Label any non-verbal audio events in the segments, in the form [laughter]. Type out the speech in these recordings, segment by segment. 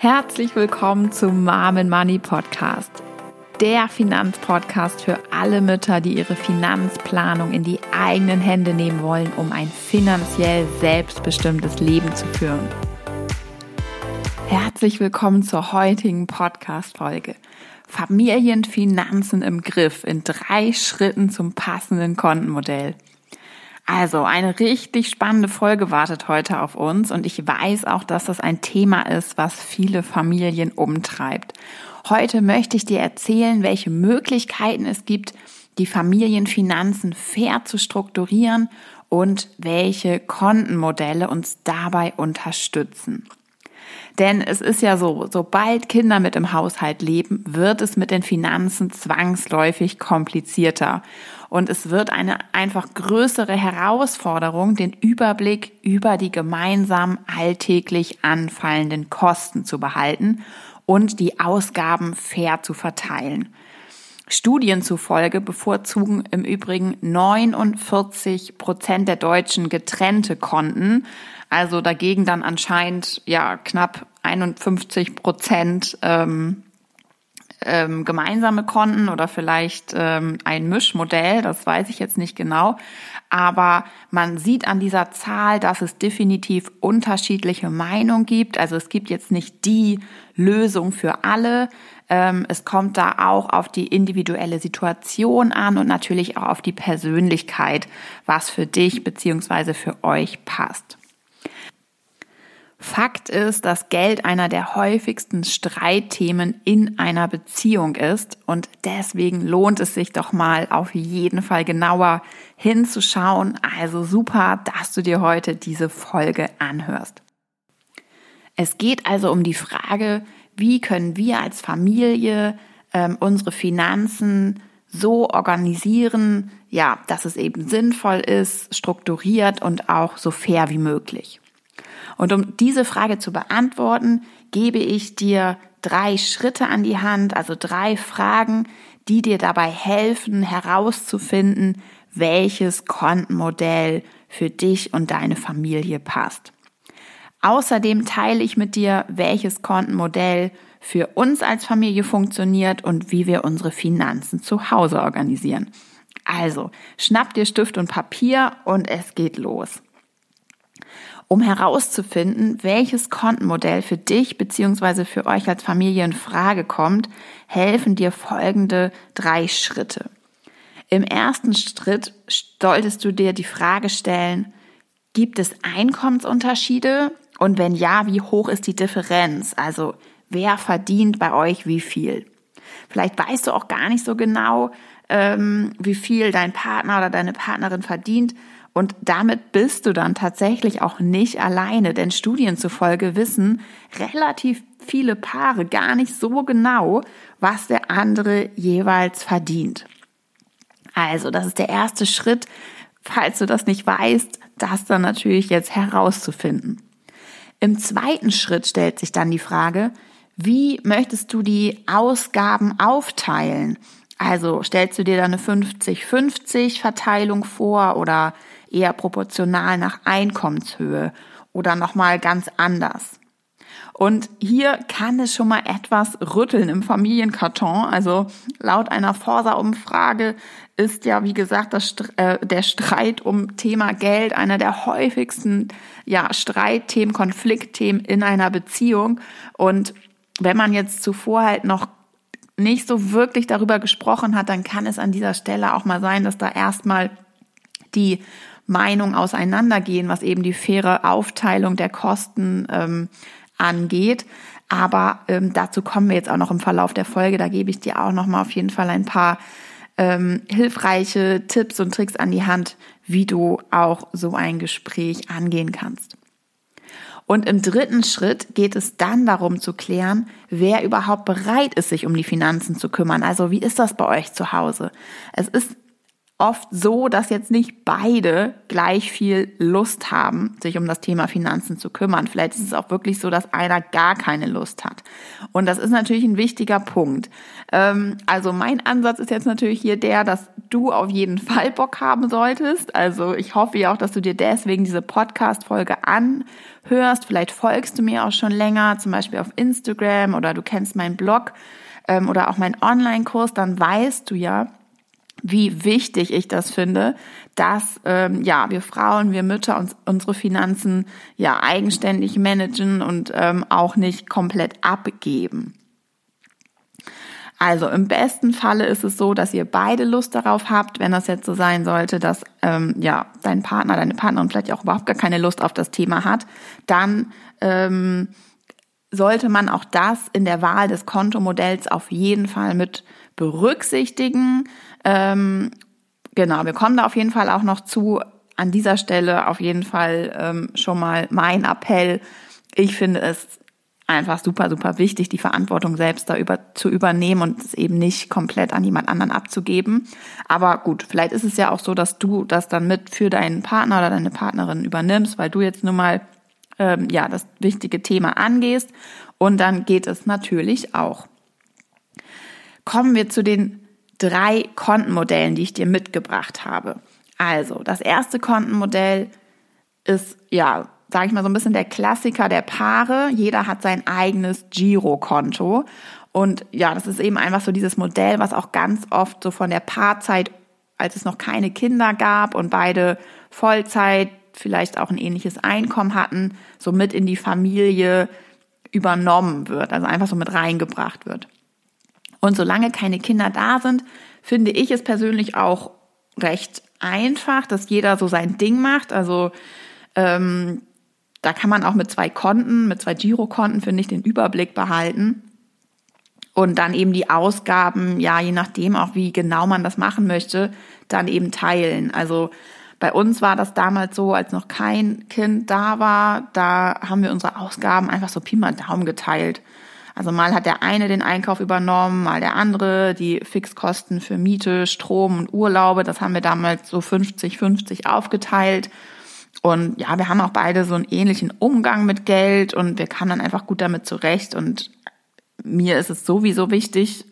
Herzlich willkommen zum Mom Money Podcast. Der Finanzpodcast für alle Mütter, die ihre Finanzplanung in die eigenen Hände nehmen wollen, um ein finanziell selbstbestimmtes Leben zu führen. Herzlich willkommen zur heutigen Podcast-Folge. Familienfinanzen im Griff in drei Schritten zum passenden Kontenmodell. Also, eine richtig spannende Folge wartet heute auf uns und ich weiß auch, dass das ein Thema ist, was viele Familien umtreibt. Heute möchte ich dir erzählen, welche Möglichkeiten es gibt, die Familienfinanzen fair zu strukturieren und welche Kontenmodelle uns dabei unterstützen. Denn es ist ja so, sobald Kinder mit im Haushalt leben, wird es mit den Finanzen zwangsläufig komplizierter. Und es wird eine einfach größere Herausforderung, den Überblick über die gemeinsam alltäglich anfallenden Kosten zu behalten und die Ausgaben fair zu verteilen. Studien zufolge bevorzugen im Übrigen 49 Prozent der Deutschen getrennte Konten, also dagegen dann anscheinend ja knapp 51 Prozent ähm, ähm, gemeinsame Konten oder vielleicht ähm, ein Mischmodell, das weiß ich jetzt nicht genau. Aber man sieht an dieser Zahl, dass es definitiv unterschiedliche Meinungen gibt. Also es gibt jetzt nicht die Lösung für alle. Ähm, es kommt da auch auf die individuelle Situation an und natürlich auch auf die Persönlichkeit, was für dich beziehungsweise für euch passt. Fakt ist, dass Geld einer der häufigsten Streitthemen in einer Beziehung ist und deswegen lohnt es sich doch mal auf jeden Fall genauer hinzuschauen. Also super, dass du dir heute diese Folge anhörst. Es geht also um die Frage, wie können wir als Familie ähm, unsere Finanzen so organisieren, ja, dass es eben sinnvoll ist, strukturiert und auch so fair wie möglich. Und um diese Frage zu beantworten, gebe ich dir drei Schritte an die Hand, also drei Fragen, die dir dabei helfen, herauszufinden, welches Kontenmodell für dich und deine Familie passt. Außerdem teile ich mit dir, welches Kontenmodell für uns als Familie funktioniert und wie wir unsere Finanzen zu Hause organisieren. Also, schnapp dir Stift und Papier und es geht los um herauszufinden, welches Kontenmodell für dich bzw. für euch als Familie in Frage kommt, helfen dir folgende drei Schritte. Im ersten Schritt solltest du dir die Frage stellen, gibt es Einkommensunterschiede? Und wenn ja, wie hoch ist die Differenz? Also wer verdient bei euch wie viel? Vielleicht weißt du auch gar nicht so genau, ähm, wie viel dein Partner oder deine Partnerin verdient. Und damit bist du dann tatsächlich auch nicht alleine, denn Studien zufolge wissen relativ viele Paare gar nicht so genau, was der andere jeweils verdient. Also, das ist der erste Schritt, falls du das nicht weißt, das dann natürlich jetzt herauszufinden. Im zweiten Schritt stellt sich dann die Frage, wie möchtest du die Ausgaben aufteilen? Also stellst du dir da eine 50-50 Verteilung vor oder eher proportional nach Einkommenshöhe oder nochmal ganz anders. Und hier kann es schon mal etwas rütteln im Familienkarton. Also laut einer Forsa-Umfrage ist ja, wie gesagt, das, äh, der Streit um Thema Geld einer der häufigsten ja, Streitthemen, Konfliktthemen in einer Beziehung. Und wenn man jetzt zuvor halt noch nicht so wirklich darüber gesprochen hat, dann kann es an dieser Stelle auch mal sein, dass da erstmal die Meinung auseinandergehen, was eben die faire Aufteilung der Kosten ähm, angeht. Aber ähm, dazu kommen wir jetzt auch noch im Verlauf der Folge. Da gebe ich dir auch noch mal auf jeden Fall ein paar ähm, hilfreiche Tipps und Tricks an die Hand, wie du auch so ein Gespräch angehen kannst. Und im dritten Schritt geht es dann darum zu klären, wer überhaupt bereit ist, sich um die Finanzen zu kümmern. Also wie ist das bei euch zu Hause? Es ist oft so, dass jetzt nicht beide gleich viel Lust haben, sich um das Thema Finanzen zu kümmern. Vielleicht ist es auch wirklich so, dass einer gar keine Lust hat. Und das ist natürlich ein wichtiger Punkt. Ähm, also mein Ansatz ist jetzt natürlich hier der, dass du auf jeden Fall Bock haben solltest. Also ich hoffe ja auch, dass du dir deswegen diese Podcast-Folge anhörst. Vielleicht folgst du mir auch schon länger, zum Beispiel auf Instagram oder du kennst meinen Blog ähm, oder auch meinen Online-Kurs. Dann weißt du ja, wie wichtig ich das finde, dass ähm, ja wir Frauen, wir Mütter uns unsere Finanzen ja eigenständig managen und ähm, auch nicht komplett abgeben. Also im besten Falle ist es so, dass ihr beide Lust darauf habt, wenn das jetzt so sein sollte, dass ähm, ja dein Partner, deine Partnerin vielleicht auch überhaupt gar keine Lust auf das Thema hat, dann ähm, sollte man auch das in der Wahl des Kontomodells auf jeden Fall mit berücksichtigen. Ähm, genau, wir kommen da auf jeden Fall auch noch zu. An dieser Stelle auf jeden Fall ähm, schon mal mein Appell. Ich finde es einfach super, super wichtig, die Verantwortung selbst da über, zu übernehmen und es eben nicht komplett an jemand anderen abzugeben. Aber gut, vielleicht ist es ja auch so, dass du das dann mit für deinen Partner oder deine Partnerin übernimmst, weil du jetzt nun mal ähm, ja das wichtige Thema angehst. Und dann geht es natürlich auch. Kommen wir zu den drei Kontenmodellen, die ich dir mitgebracht habe. Also, das erste Kontenmodell ist, ja, sage ich mal so ein bisschen der Klassiker der Paare. Jeder hat sein eigenes Girokonto. Und ja, das ist eben einfach so dieses Modell, was auch ganz oft so von der Paarzeit, als es noch keine Kinder gab und beide Vollzeit, vielleicht auch ein ähnliches Einkommen hatten, so mit in die Familie übernommen wird, also einfach so mit reingebracht wird. Und solange keine Kinder da sind, finde ich es persönlich auch recht einfach, dass jeder so sein Ding macht. Also ähm, da kann man auch mit zwei Konten, mit zwei Girokonten, finde ich, den Überblick behalten. Und dann eben die Ausgaben, ja, je nachdem auch, wie genau man das machen möchte, dann eben teilen. Also bei uns war das damals so, als noch kein Kind da war, da haben wir unsere Ausgaben einfach so Pi mal Daumen geteilt. Also mal hat der eine den Einkauf übernommen, mal der andere, die Fixkosten für Miete, Strom und Urlaube, das haben wir damals so 50-50 aufgeteilt. Und ja, wir haben auch beide so einen ähnlichen Umgang mit Geld und wir kamen dann einfach gut damit zurecht. Und mir ist es sowieso wichtig,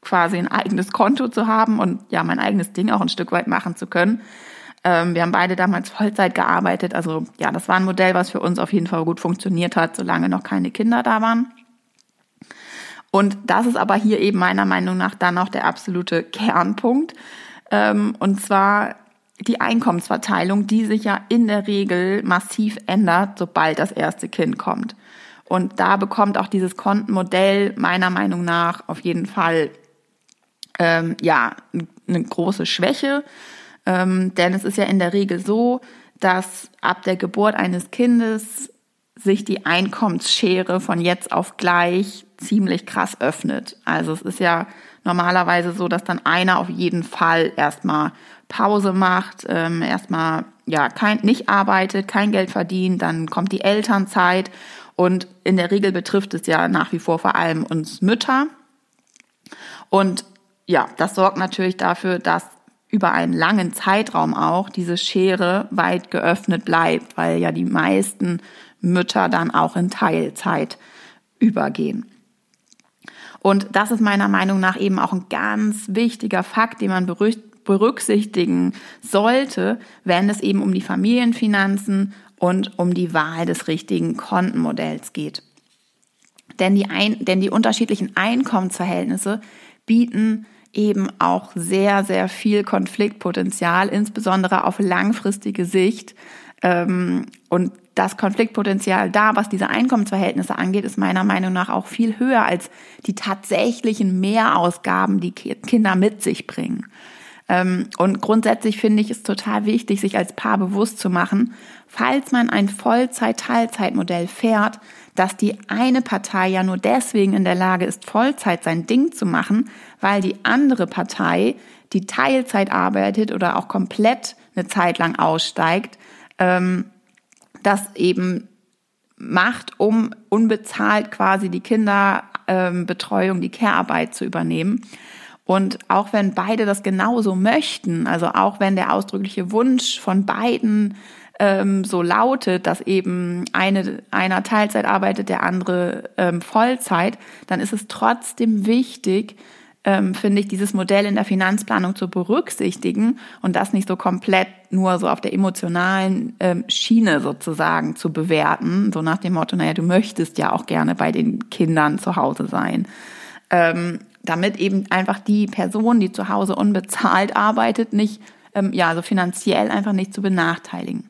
quasi ein eigenes Konto zu haben und ja, mein eigenes Ding auch ein Stück weit machen zu können. Ähm, wir haben beide damals Vollzeit gearbeitet. Also ja, das war ein Modell, was für uns auf jeden Fall gut funktioniert hat, solange noch keine Kinder da waren. Und das ist aber hier eben meiner Meinung nach dann auch der absolute Kernpunkt. Ähm, und zwar die Einkommensverteilung, die sich ja in der Regel massiv ändert, sobald das erste Kind kommt. Und da bekommt auch dieses Kontenmodell meiner Meinung nach auf jeden Fall ähm, ja eine große Schwäche, ähm, denn es ist ja in der Regel so, dass ab der Geburt eines Kindes sich die Einkommensschere von jetzt auf gleich ziemlich krass öffnet. Also es ist ja normalerweise so, dass dann einer auf jeden Fall erstmal Pause macht, ähm, erstmal ja kein, nicht arbeitet, kein Geld verdient, dann kommt die Elternzeit und in der Regel betrifft es ja nach wie vor vor allem uns Mütter. Und ja, das sorgt natürlich dafür, dass über einen langen Zeitraum auch diese Schere weit geöffnet bleibt, weil ja die meisten Mütter dann auch in Teilzeit übergehen. Und das ist meiner Meinung nach eben auch ein ganz wichtiger Fakt, den man berücksichtigen sollte, wenn es eben um die Familienfinanzen und um die Wahl des richtigen Kontenmodells geht. Denn die, ein, denn die unterschiedlichen Einkommensverhältnisse bieten eben auch sehr, sehr viel Konfliktpotenzial, insbesondere auf langfristige Sicht. Ähm, und das Konfliktpotenzial da, was diese Einkommensverhältnisse angeht, ist meiner Meinung nach auch viel höher als die tatsächlichen Mehrausgaben, die Kinder mit sich bringen. Ähm, und grundsätzlich finde ich es total wichtig, sich als Paar bewusst zu machen, falls man ein Vollzeit-Teilzeitmodell fährt, dass die eine Partei ja nur deswegen in der Lage ist, Vollzeit sein Ding zu machen, weil die andere Partei, die Teilzeit arbeitet oder auch komplett eine Zeit lang aussteigt, ähm, das eben macht, um unbezahlt quasi die Kinderbetreuung, die Care-Arbeit zu übernehmen. Und auch wenn beide das genauso möchten, also auch wenn der ausdrückliche Wunsch von beiden ähm, so lautet, dass eben eine, einer Teilzeit arbeitet, der andere ähm, Vollzeit, dann ist es trotzdem wichtig, ähm, finde ich, dieses Modell in der Finanzplanung zu berücksichtigen und das nicht so komplett nur so auf der emotionalen ähm, Schiene sozusagen zu bewerten, so nach dem Motto, naja, du möchtest ja auch gerne bei den Kindern zu Hause sein. Ähm, damit eben einfach die Person, die zu Hause unbezahlt arbeitet, nicht, ähm, ja, so finanziell einfach nicht zu benachteiligen.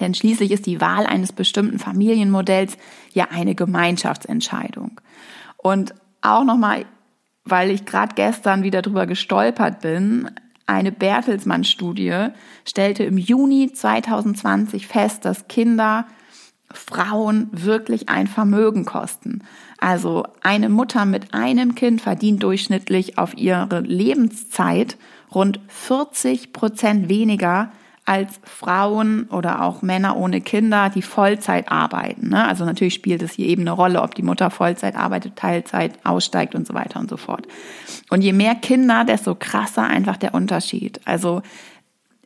Denn schließlich ist die Wahl eines bestimmten Familienmodells ja eine Gemeinschaftsentscheidung. Und auch nochmal weil ich gerade gestern wieder drüber gestolpert bin. Eine Bertelsmann-Studie stellte im Juni 2020 fest, dass Kinder Frauen wirklich ein Vermögen kosten. Also eine Mutter mit einem Kind verdient durchschnittlich auf ihre Lebenszeit rund 40 Prozent weniger als Frauen oder auch Männer ohne Kinder, die Vollzeit arbeiten. Ne? Also natürlich spielt es hier eben eine Rolle, ob die Mutter Vollzeit arbeitet, Teilzeit aussteigt und so weiter und so fort. Und je mehr Kinder, desto krasser einfach der Unterschied. Also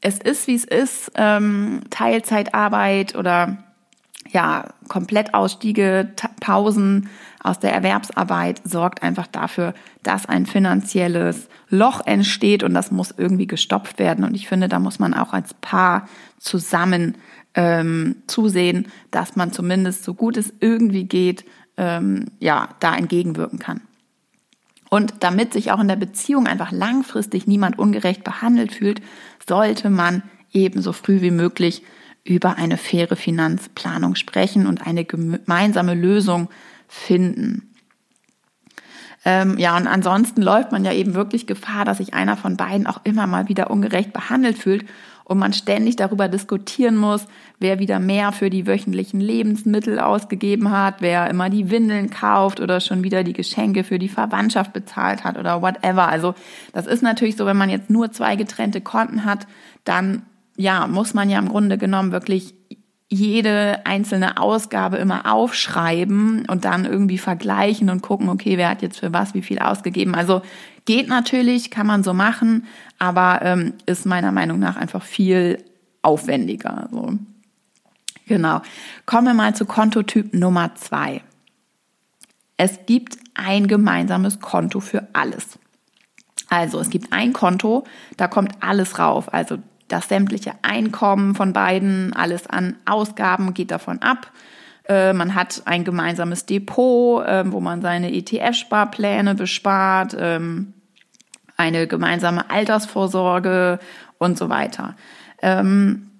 es ist, wie es ist, ähm, Teilzeitarbeit oder ja, Komplettausstiege, Pausen aus der Erwerbsarbeit sorgt einfach dafür, dass ein finanzielles Loch entsteht und das muss irgendwie gestopft werden. Und ich finde, da muss man auch als Paar zusammen ähm, zusehen, dass man zumindest so gut es irgendwie geht, ähm, ja, da entgegenwirken kann. Und damit sich auch in der Beziehung einfach langfristig niemand ungerecht behandelt fühlt, sollte man eben so früh wie möglich über eine faire Finanzplanung sprechen und eine gemeinsame Lösung finden. Ähm, ja, und ansonsten läuft man ja eben wirklich Gefahr, dass sich einer von beiden auch immer mal wieder ungerecht behandelt fühlt und man ständig darüber diskutieren muss, wer wieder mehr für die wöchentlichen Lebensmittel ausgegeben hat, wer immer die Windeln kauft oder schon wieder die Geschenke für die Verwandtschaft bezahlt hat oder whatever. Also das ist natürlich so, wenn man jetzt nur zwei getrennte Konten hat, dann ja, muss man ja im Grunde genommen wirklich jede einzelne Ausgabe immer aufschreiben und dann irgendwie vergleichen und gucken, okay, wer hat jetzt für was wie viel ausgegeben. Also geht natürlich, kann man so machen, aber ähm, ist meiner Meinung nach einfach viel aufwendiger. So. Genau. Kommen wir mal zu Kontotyp Nummer zwei. Es gibt ein gemeinsames Konto für alles. Also es gibt ein Konto, da kommt alles rauf. Also das sämtliche Einkommen von beiden, alles an Ausgaben geht davon ab. Äh, man hat ein gemeinsames Depot, äh, wo man seine ETF-Sparpläne bespart, ähm, eine gemeinsame Altersvorsorge und so weiter. Ähm,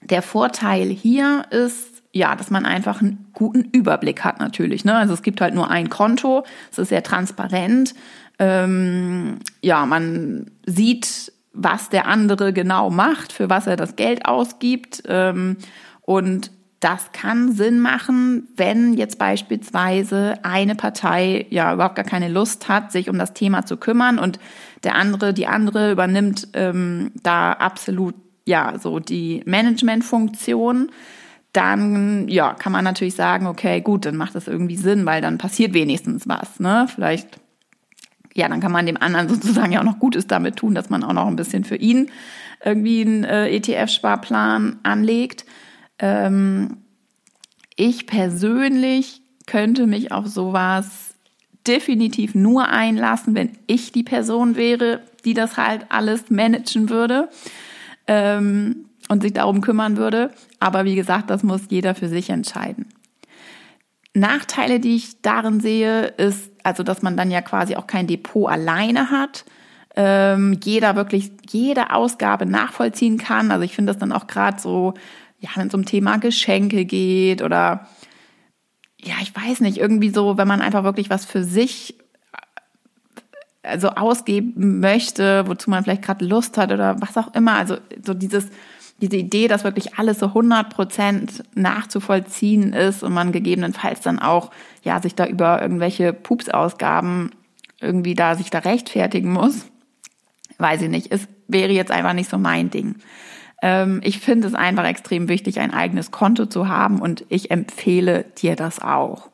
der Vorteil hier ist, ja, dass man einfach einen guten Überblick hat natürlich. Ne? Also es gibt halt nur ein Konto, es ist sehr transparent. Ähm, ja, man sieht was der andere genau macht, für was er das Geld ausgibt. Ähm, und das kann Sinn machen, wenn jetzt beispielsweise eine Partei ja überhaupt gar keine Lust hat, sich um das Thema zu kümmern und der andere, die andere übernimmt ähm, da absolut ja so die Managementfunktion. Dann ja kann man natürlich sagen, okay, gut, dann macht das irgendwie Sinn, weil dann passiert wenigstens was. Ne, vielleicht ja, dann kann man dem anderen [laughs] sozusagen ja auch noch Gutes damit tun, dass man auch noch ein bisschen für ihn irgendwie einen äh, ETF-Sparplan anlegt. Ähm, ich persönlich könnte mich auf sowas definitiv nur einlassen, wenn ich die Person wäre, die das halt alles managen würde ähm, und sich darum kümmern würde. Aber wie gesagt, das muss jeder für sich entscheiden. Nachteile, die ich darin sehe, ist also, dass man dann ja quasi auch kein Depot alleine hat. Ähm, jeder wirklich jede Ausgabe nachvollziehen kann. Also ich finde das dann auch gerade so, ja, wenn es um Thema Geschenke geht oder ja, ich weiß nicht, irgendwie so, wenn man einfach wirklich was für sich also ausgeben möchte, wozu man vielleicht gerade Lust hat oder was auch immer. Also so dieses diese Idee, dass wirklich alles so 100 Prozent nachzuvollziehen ist und man gegebenenfalls dann auch, ja, sich da über irgendwelche Pupsausgaben irgendwie da sich da rechtfertigen muss, weiß ich nicht. Es wäre jetzt einfach nicht so mein Ding. Ähm, ich finde es einfach extrem wichtig, ein eigenes Konto zu haben und ich empfehle dir das auch.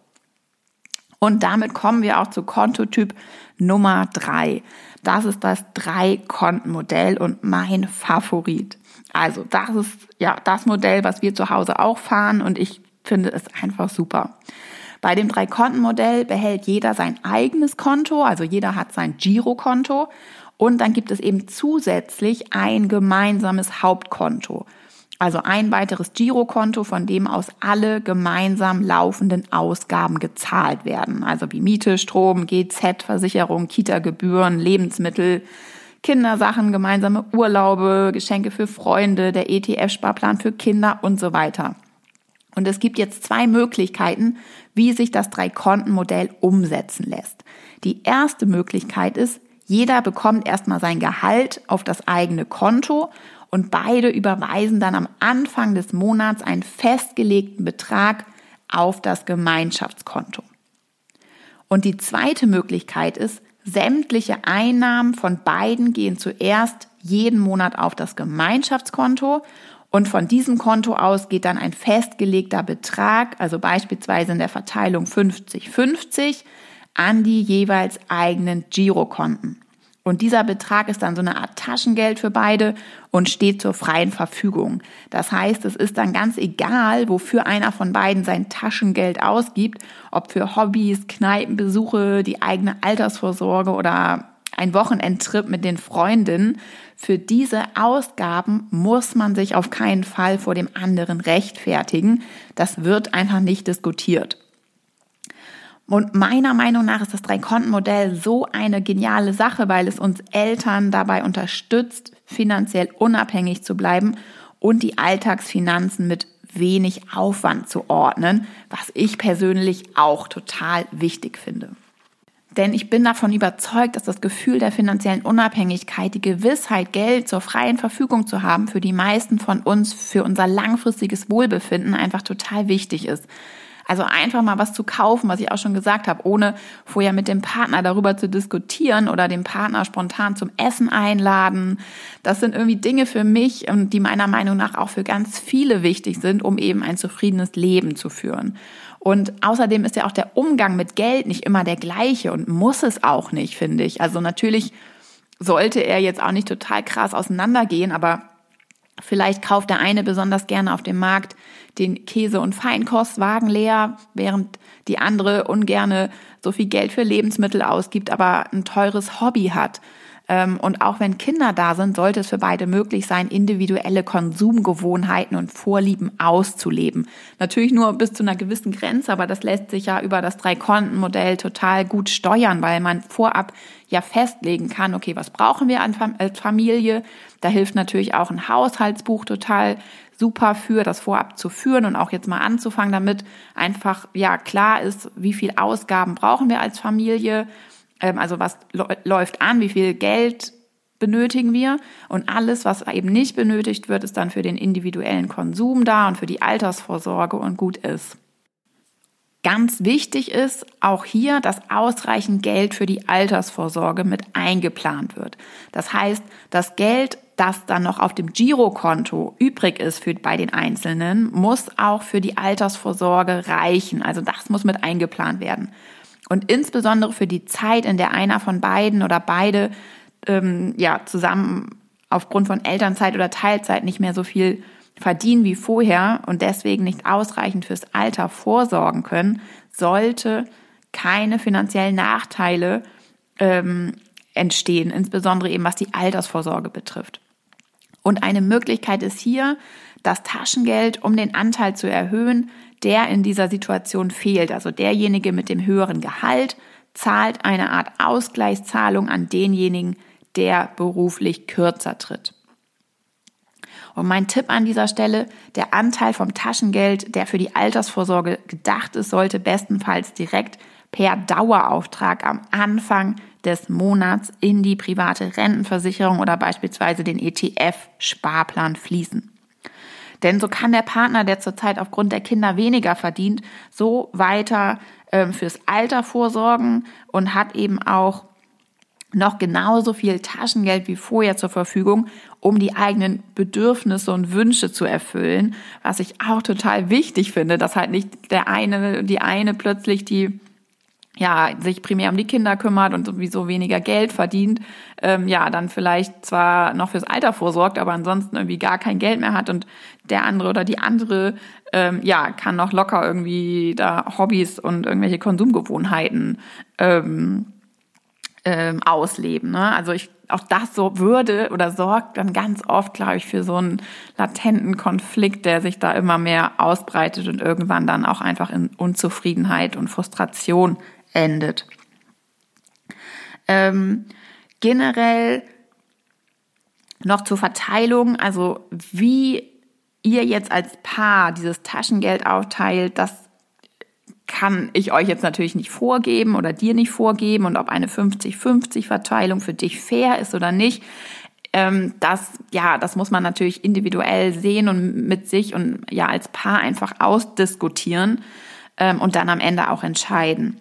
Und damit kommen wir auch zu Kontotyp Nummer drei. Das ist das Drei-Konten-Modell und mein Favorit. Also das ist ja das Modell, was wir zu Hause auch fahren und ich finde es einfach super. Bei dem Drei-Konten-Modell behält jeder sein eigenes Konto, also jeder hat sein Girokonto und dann gibt es eben zusätzlich ein gemeinsames Hauptkonto. Also ein weiteres Girokonto, von dem aus alle gemeinsam laufenden Ausgaben gezahlt werden. Also wie Miete, Strom, GZ, Versicherung, Kita-Gebühren, Lebensmittel, Kindersachen, gemeinsame Urlaube, Geschenke für Freunde, der ETF-Sparplan für Kinder und so weiter. Und es gibt jetzt zwei Möglichkeiten, wie sich das Drei-Konten-Modell umsetzen lässt. Die erste Möglichkeit ist, jeder bekommt erstmal sein Gehalt auf das eigene Konto und beide überweisen dann am Anfang des Monats einen festgelegten Betrag auf das Gemeinschaftskonto. Und die zweite Möglichkeit ist, sämtliche Einnahmen von beiden gehen zuerst jeden Monat auf das Gemeinschaftskonto und von diesem Konto aus geht dann ein festgelegter Betrag, also beispielsweise in der Verteilung 50-50, an die jeweils eigenen Girokonten. Und dieser Betrag ist dann so eine Art Taschengeld für beide und steht zur freien Verfügung. Das heißt, es ist dann ganz egal, wofür einer von beiden sein Taschengeld ausgibt, ob für Hobbys, Kneipenbesuche, die eigene Altersvorsorge oder ein Wochenendtrip mit den Freundinnen. Für diese Ausgaben muss man sich auf keinen Fall vor dem anderen rechtfertigen. Das wird einfach nicht diskutiert. Und meiner Meinung nach ist das Drei-Konten-Modell so eine geniale Sache, weil es uns Eltern dabei unterstützt, finanziell unabhängig zu bleiben und die Alltagsfinanzen mit wenig Aufwand zu ordnen, was ich persönlich auch total wichtig finde. Denn ich bin davon überzeugt, dass das Gefühl der finanziellen Unabhängigkeit, die Gewissheit, Geld zur freien Verfügung zu haben, für die meisten von uns für unser langfristiges Wohlbefinden einfach total wichtig ist. Also einfach mal was zu kaufen, was ich auch schon gesagt habe, ohne vorher mit dem Partner darüber zu diskutieren oder den Partner spontan zum Essen einladen. Das sind irgendwie Dinge für mich und die meiner Meinung nach auch für ganz viele wichtig sind, um eben ein zufriedenes Leben zu führen. Und außerdem ist ja auch der Umgang mit Geld nicht immer der gleiche und muss es auch nicht, finde ich. Also natürlich sollte er jetzt auch nicht total krass auseinandergehen, aber Vielleicht kauft der eine besonders gerne auf dem Markt den Käse- und Feinkostwagen leer, während die andere ungerne so viel Geld für Lebensmittel ausgibt, aber ein teures Hobby hat. Ähm, und auch wenn Kinder da sind, sollte es für beide möglich sein, individuelle Konsumgewohnheiten und Vorlieben auszuleben. Natürlich nur bis zu einer gewissen Grenze, aber das lässt sich ja über das Drei-Konten-Modell total gut steuern, weil man vorab ja festlegen kann, okay, was brauchen wir als Familie? Da hilft natürlich auch ein Haushaltsbuch total super für, das vorab zu führen und auch jetzt mal anzufangen, damit einfach ja klar ist, wie viel Ausgaben brauchen wir als Familie ähm, also was läuft an, wie viel Geld benötigen wir und alles, was eben nicht benötigt wird, ist dann für den individuellen Konsum da und für die Altersvorsorge und gut ist. Ganz wichtig ist auch hier, dass ausreichend Geld für die Altersvorsorge mit eingeplant wird. Das heißt, das Geld, das dann noch auf dem Girokonto übrig ist für, bei den Einzelnen, muss auch für die Altersvorsorge reichen. Also das muss mit eingeplant werden. Und insbesondere für die Zeit, in der einer von beiden oder beide ähm, ja zusammen aufgrund von Elternzeit oder Teilzeit nicht mehr so viel verdienen wie vorher und deswegen nicht ausreichend fürs Alter vorsorgen können, sollte keine finanziellen Nachteile ähm, entstehen, insbesondere eben was die Altersvorsorge betrifft. Und eine Möglichkeit ist hier, das Taschengeld, um den Anteil zu erhöhen, der in dieser Situation fehlt. Also derjenige mit dem höheren Gehalt zahlt eine Art Ausgleichszahlung an denjenigen, der beruflich kürzer tritt. Und mein Tipp an dieser Stelle, der Anteil vom Taschengeld, der für die Altersvorsorge gedacht ist, sollte bestenfalls direkt per Dauerauftrag am Anfang des Monats in die private Rentenversicherung oder beispielsweise den ETF-Sparplan fließen. Denn so kann der Partner, der zurzeit aufgrund der Kinder weniger verdient, so weiter äh, fürs Alter vorsorgen und hat eben auch noch genauso viel Taschengeld wie vorher zur Verfügung, um die eigenen Bedürfnisse und Wünsche zu erfüllen, was ich auch total wichtig finde, dass halt nicht der eine, die eine plötzlich die ja, sich primär um die Kinder kümmert und sowieso weniger Geld verdient, ähm, ja, dann vielleicht zwar noch fürs Alter vorsorgt, aber ansonsten irgendwie gar kein Geld mehr hat und der andere oder die andere, ähm, ja, kann noch locker irgendwie da Hobbys und irgendwelche Konsumgewohnheiten ähm, ähm, ausleben. Ne? Also ich auch das so würde oder sorgt dann ganz oft, glaube ich, für so einen latenten Konflikt, der sich da immer mehr ausbreitet und irgendwann dann auch einfach in Unzufriedenheit und Frustration endet. Ähm, generell noch zur Verteilung, also wie ihr jetzt als Paar dieses Taschengeld aufteilt, das kann ich euch jetzt natürlich nicht vorgeben oder dir nicht vorgeben und ob eine 50-50 Verteilung für dich fair ist oder nicht. Ähm, das, ja, das muss man natürlich individuell sehen und mit sich und ja als Paar einfach ausdiskutieren ähm, und dann am Ende auch entscheiden.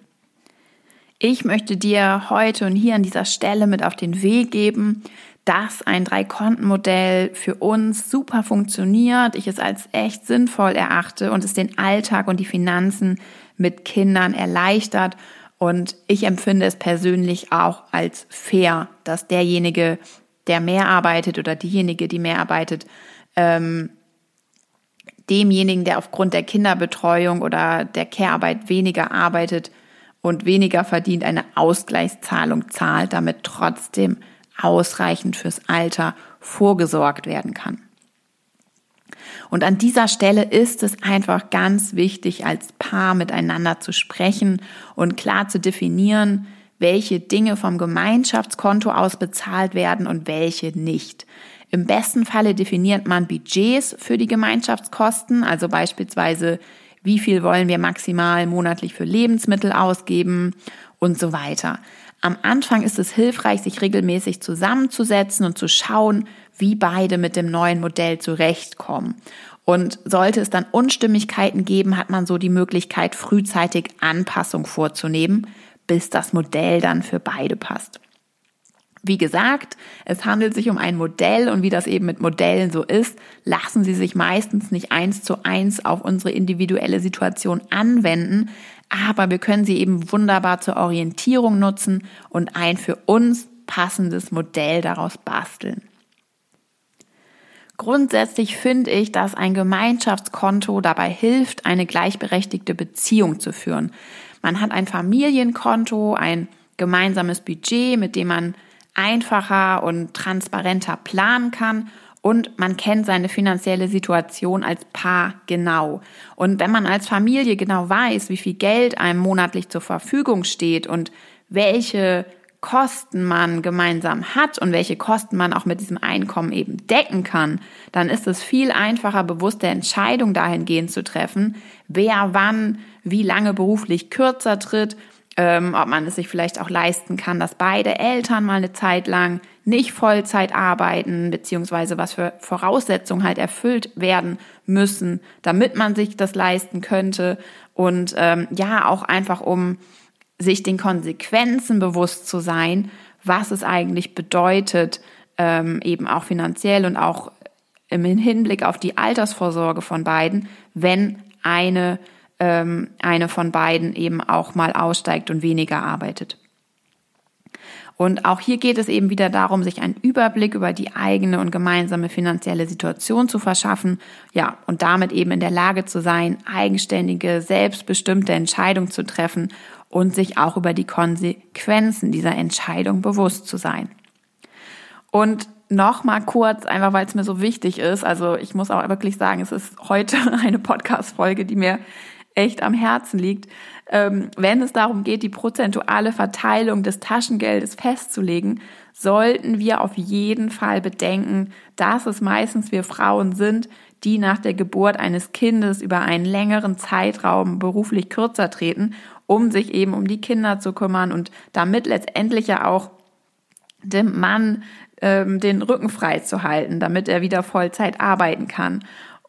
Ich möchte dir heute und hier an dieser Stelle mit auf den Weg geben, dass ein Drei-Konten-Modell für uns super funktioniert, ich es als echt sinnvoll erachte und es den Alltag und die Finanzen mit Kindern erleichtert. Und ich empfinde es persönlich auch als fair, dass derjenige, der mehr arbeitet oder diejenige, die mehr arbeitet, ähm, demjenigen, der aufgrund der Kinderbetreuung oder der Care-Arbeit weniger arbeitet, und weniger verdient, eine Ausgleichszahlung zahlt, damit trotzdem ausreichend fürs Alter vorgesorgt werden kann. Und an dieser Stelle ist es einfach ganz wichtig, als Paar miteinander zu sprechen und klar zu definieren, welche Dinge vom Gemeinschaftskonto aus bezahlt werden und welche nicht. Im besten Falle definiert man Budgets für die Gemeinschaftskosten, also beispielsweise wie viel wollen wir maximal monatlich für Lebensmittel ausgeben und so weiter. Am Anfang ist es hilfreich, sich regelmäßig zusammenzusetzen und zu schauen, wie beide mit dem neuen Modell zurechtkommen. Und sollte es dann Unstimmigkeiten geben, hat man so die Möglichkeit, frühzeitig Anpassung vorzunehmen, bis das Modell dann für beide passt. Wie gesagt, es handelt sich um ein Modell und wie das eben mit Modellen so ist, lassen sie sich meistens nicht eins zu eins auf unsere individuelle Situation anwenden, aber wir können sie eben wunderbar zur Orientierung nutzen und ein für uns passendes Modell daraus basteln. Grundsätzlich finde ich, dass ein Gemeinschaftskonto dabei hilft, eine gleichberechtigte Beziehung zu führen. Man hat ein Familienkonto, ein gemeinsames Budget, mit dem man einfacher und transparenter planen kann und man kennt seine finanzielle Situation als Paar genau. Und wenn man als Familie genau weiß, wie viel Geld einem monatlich zur Verfügung steht und welche Kosten man gemeinsam hat und welche Kosten man auch mit diesem Einkommen eben decken kann, dann ist es viel einfacher, bewusste Entscheidungen dahingehend zu treffen, wer wann wie lange beruflich kürzer tritt ähm, ob man es sich vielleicht auch leisten kann, dass beide Eltern mal eine Zeit lang nicht Vollzeit arbeiten, beziehungsweise was für Voraussetzungen halt erfüllt werden müssen, damit man sich das leisten könnte. Und ähm, ja, auch einfach um sich den Konsequenzen bewusst zu sein, was es eigentlich bedeutet, ähm, eben auch finanziell und auch im Hinblick auf die Altersvorsorge von beiden, wenn eine ähm, eine von beiden eben auch mal aussteigt und weniger arbeitet. Und auch hier geht es eben wieder darum, sich einen Überblick über die eigene und gemeinsame finanzielle Situation zu verschaffen, ja, und damit eben in der Lage zu sein, eigenständige, selbstbestimmte Entscheidungen zu treffen und sich auch über die Konsequenzen dieser Entscheidung bewusst zu sein. Und noch mal kurz, einfach weil es mir so wichtig ist. Also ich muss auch wirklich sagen, es ist heute [laughs] eine Podcast-Folge, die mir echt am Herzen liegt, ähm, wenn es darum geht, die prozentuale Verteilung des Taschengeldes festzulegen, sollten wir auf jeden Fall bedenken, dass es meistens wir Frauen sind, die nach der Geburt eines Kindes über einen längeren Zeitraum beruflich kürzer treten, um sich eben um die Kinder zu kümmern und damit letztendlich ja auch dem Mann ähm, den Rücken frei zu halten, damit er wieder Vollzeit arbeiten kann.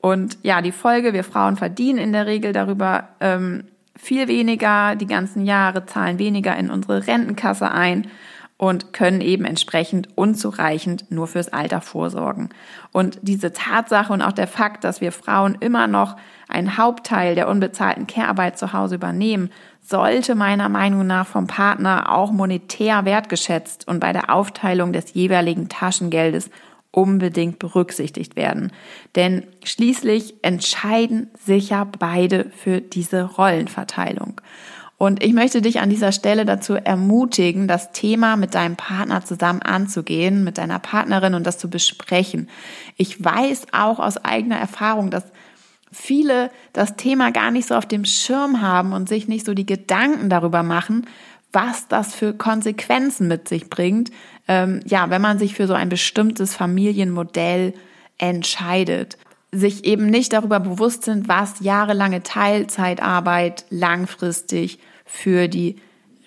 Und ja, die Folge, wir Frauen verdienen in der Regel darüber ähm, viel weniger, die ganzen Jahre zahlen weniger in unsere Rentenkasse ein. und können eben entsprechend unzureichend nur fürs Alter vorsorgen. Und diese Tatsache und auch der Fakt, dass wir Frauen immer noch einen Hauptteil der unbezahlten Care-Arbeit zu Hause übernehmen, sollte meiner Meinung nach vom Partner auch monetär wertgeschätzt und bei der Aufteilung des jeweiligen Taschengeldes unbedingt berücksichtigt werden. Denn schließlich entscheiden sich ja beide für diese Rollenverteilung. Und ich möchte dich an dieser Stelle dazu ermutigen, das Thema mit deinem Partner zusammen anzugehen, mit deiner Partnerin und das zu besprechen. Ich weiß auch aus eigener Erfahrung, dass viele das Thema gar nicht so auf dem Schirm haben und sich nicht so die Gedanken darüber machen, was das für Konsequenzen mit sich bringt, ähm, ja, wenn man sich für so ein bestimmtes Familienmodell entscheidet sich eben nicht darüber bewusst sind, was jahrelange Teilzeitarbeit langfristig für die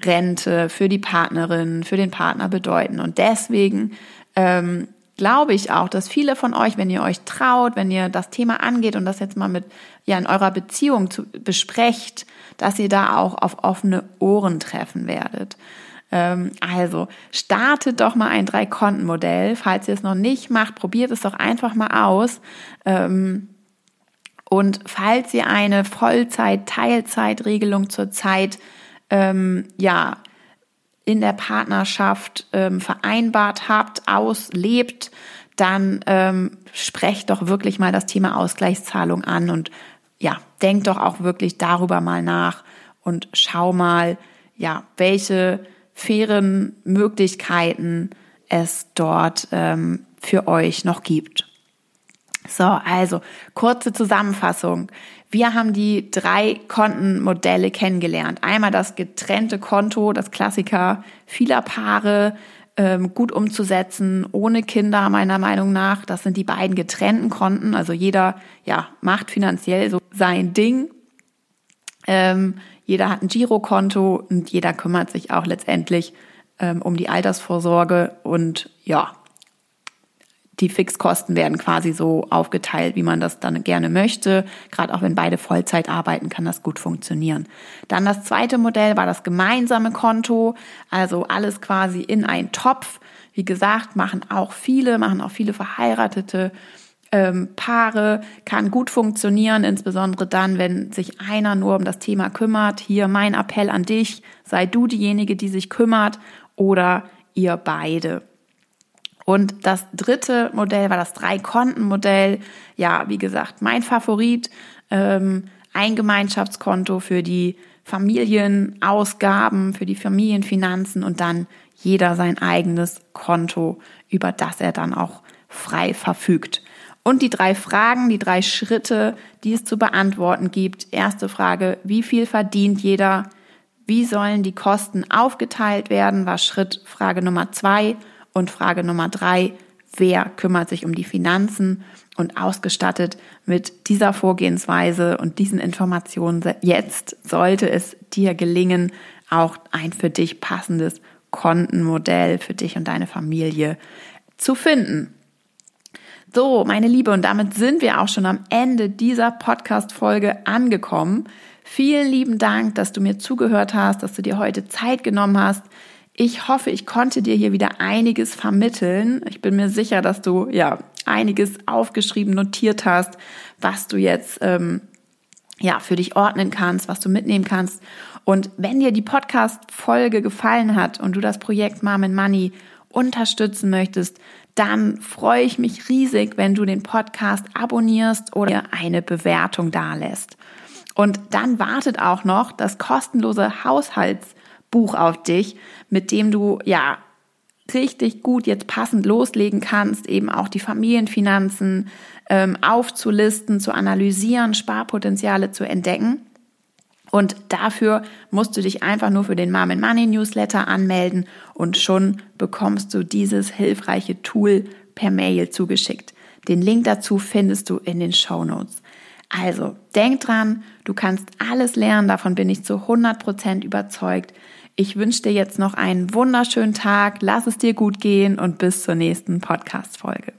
Rente, für die Partnerin, für den Partner bedeuten. Und deswegen ähm, glaube ich auch, dass viele von euch, wenn ihr euch traut, wenn ihr das Thema angeht und das jetzt mal mit ja in eurer Beziehung zu, besprecht, dass ihr da auch auf offene Ohren treffen werdet. Ähm, also startet doch mal ein Drei-Konten-Modell. Falls ihr es noch nicht macht, probiert es doch einfach mal aus. Ähm, und falls ihr eine Vollzeit-Teilzeitregelung zurzeit ähm, ja in der Partnerschaft vereinbart habt, auslebt, dann ähm, sprecht doch wirklich mal das Thema Ausgleichszahlung an und ja, denkt doch auch wirklich darüber mal nach und schau mal, ja, welche fairen Möglichkeiten es dort ähm, für euch noch gibt. So, also kurze Zusammenfassung. Wir haben die drei Kontenmodelle kennengelernt. Einmal das getrennte Konto, das Klassiker vieler Paare, ähm, gut umzusetzen, ohne Kinder meiner Meinung nach. Das sind die beiden getrennten Konten. Also jeder ja, macht finanziell so sein Ding. Ähm, jeder hat ein Girokonto und jeder kümmert sich auch letztendlich ähm, um die Altersvorsorge und ja, die Fixkosten werden quasi so aufgeteilt, wie man das dann gerne möchte. Gerade auch wenn beide Vollzeit arbeiten, kann das gut funktionieren. Dann das zweite Modell war das gemeinsame Konto, also alles quasi in einen Topf. Wie gesagt, machen auch viele, machen auch viele Verheiratete ähm, Paare, kann gut funktionieren, insbesondere dann, wenn sich einer nur um das Thema kümmert. Hier mein Appell an dich, sei du diejenige, die sich kümmert oder ihr beide. Und das dritte Modell war das Drei-Konten-Modell. Ja, wie gesagt, mein Favorit. Ähm, ein Gemeinschaftskonto für die Familienausgaben, für die Familienfinanzen und dann jeder sein eigenes Konto, über das er dann auch frei verfügt. Und die drei Fragen, die drei Schritte, die es zu beantworten gibt. Erste Frage, wie viel verdient jeder? Wie sollen die Kosten aufgeteilt werden? War Schritt Frage Nummer zwei. Und Frage Nummer drei, wer kümmert sich um die Finanzen? Und ausgestattet mit dieser Vorgehensweise und diesen Informationen jetzt sollte es dir gelingen, auch ein für dich passendes Kontenmodell für dich und deine Familie zu finden. So, meine Liebe, und damit sind wir auch schon am Ende dieser Podcast-Folge angekommen. Vielen lieben Dank, dass du mir zugehört hast, dass du dir heute Zeit genommen hast, ich hoffe, ich konnte dir hier wieder einiges vermitteln. Ich bin mir sicher, dass du ja einiges aufgeschrieben, notiert hast, was du jetzt ähm, ja für dich ordnen kannst, was du mitnehmen kannst. Und wenn dir die Podcast-Folge gefallen hat und du das Projekt Mom and Money unterstützen möchtest, dann freue ich mich riesig, wenn du den Podcast abonnierst oder eine Bewertung dalässt. Und dann wartet auch noch das kostenlose Haushalts Buch auf dich, mit dem du ja richtig gut jetzt passend loslegen kannst, eben auch die Familienfinanzen ähm, aufzulisten, zu analysieren, Sparpotenziale zu entdecken. Und dafür musst du dich einfach nur für den Mom and Money Newsletter anmelden und schon bekommst du dieses hilfreiche Tool per Mail zugeschickt. Den Link dazu findest du in den Show Notes. Also, denk dran, du kannst alles lernen, davon bin ich zu 100% überzeugt. Ich wünsche dir jetzt noch einen wunderschönen Tag, lass es dir gut gehen und bis zur nächsten Podcast-Folge.